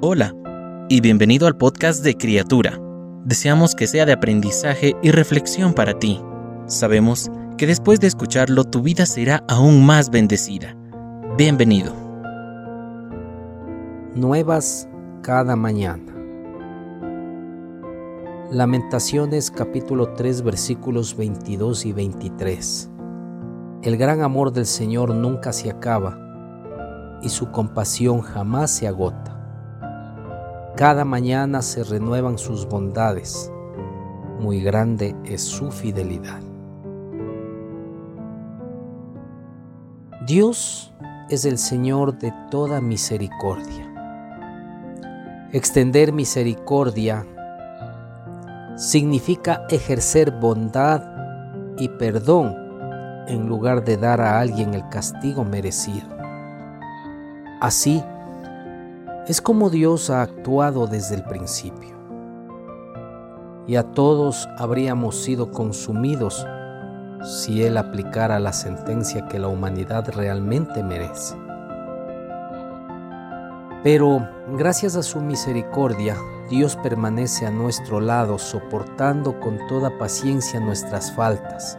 Hola y bienvenido al podcast de Criatura. Deseamos que sea de aprendizaje y reflexión para ti. Sabemos que después de escucharlo tu vida será aún más bendecida. Bienvenido. Nuevas cada mañana. Lamentaciones capítulo 3 versículos 22 y 23. El gran amor del Señor nunca se acaba y su compasión jamás se agota. Cada mañana se renuevan sus bondades, muy grande es su fidelidad. Dios es el Señor de toda misericordia. Extender misericordia significa ejercer bondad y perdón en lugar de dar a alguien el castigo merecido. Así, es como Dios ha actuado desde el principio. Y a todos habríamos sido consumidos si Él aplicara la sentencia que la humanidad realmente merece. Pero gracias a su misericordia, Dios permanece a nuestro lado soportando con toda paciencia nuestras faltas,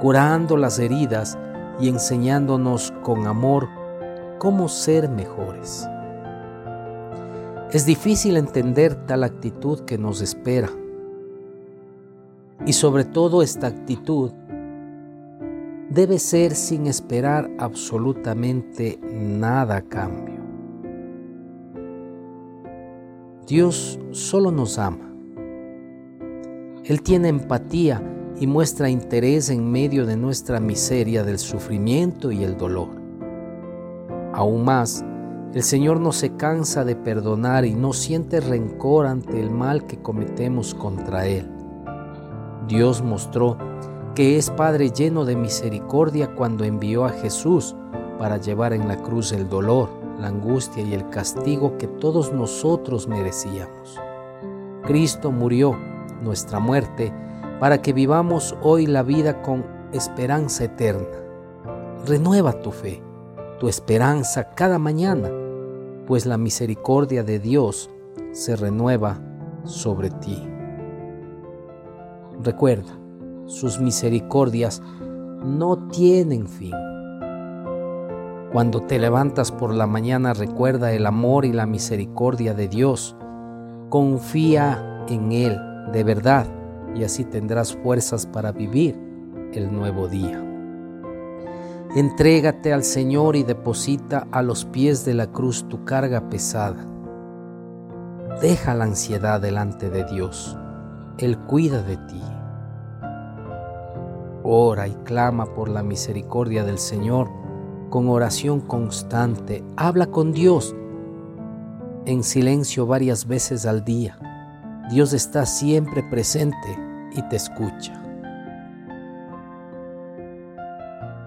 curando las heridas y enseñándonos con amor cómo ser mejores. Es difícil entender tal actitud que nos espera. Y sobre todo esta actitud debe ser sin esperar absolutamente nada cambio. Dios solo nos ama. Él tiene empatía y muestra interés en medio de nuestra miseria del sufrimiento y el dolor. Aún más, el Señor no se cansa de perdonar y no siente rencor ante el mal que cometemos contra Él. Dios mostró que es Padre lleno de misericordia cuando envió a Jesús para llevar en la cruz el dolor, la angustia y el castigo que todos nosotros merecíamos. Cristo murió nuestra muerte para que vivamos hoy la vida con esperanza eterna. Renueva tu fe, tu esperanza cada mañana pues la misericordia de Dios se renueva sobre ti. Recuerda, sus misericordias no tienen fin. Cuando te levantas por la mañana recuerda el amor y la misericordia de Dios. Confía en Él de verdad y así tendrás fuerzas para vivir el nuevo día. Entrégate al Señor y deposita a los pies de la cruz tu carga pesada. Deja la ansiedad delante de Dios. Él cuida de ti. Ora y clama por la misericordia del Señor con oración constante. Habla con Dios en silencio varias veces al día. Dios está siempre presente y te escucha.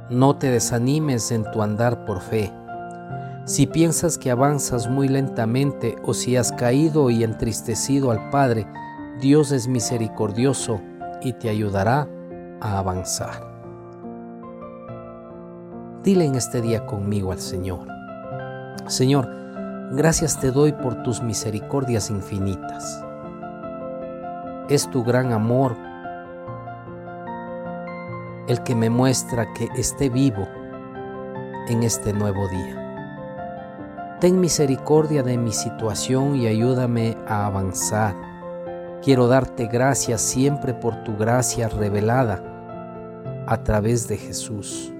No te desanimes en tu andar por fe. Si piensas que avanzas muy lentamente o si has caído y entristecido al Padre, Dios es misericordioso y te ayudará a avanzar. Dile en este día conmigo al Señor. Señor, gracias te doy por tus misericordias infinitas. Es tu gran amor el que me muestra que esté vivo en este nuevo día. Ten misericordia de mi situación y ayúdame a avanzar. Quiero darte gracias siempre por tu gracia revelada a través de Jesús.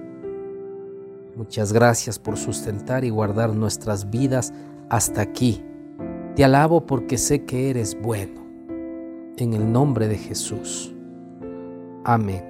Muchas gracias por sustentar y guardar nuestras vidas hasta aquí. Te alabo porque sé que eres bueno. En el nombre de Jesús. Amén.